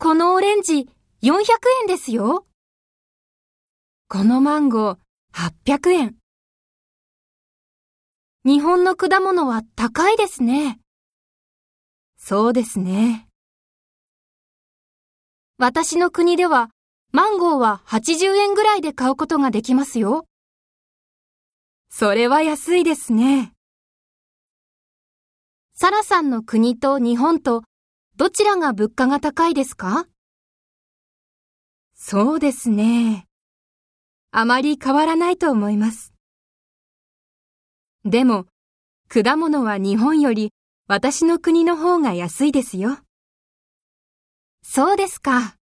このオレンジ400円ですよ。このマンゴー800円。日本の果物は高いですね。そうですね。私の国ではマンゴーは80円ぐらいで買うことができますよ。それは安いですね。サラさんの国と日本とどちらが物価が高いですか？そうですね。あまり変わらないと思います。でも、果物は日本より私の国の方が安いですよ。そうですか。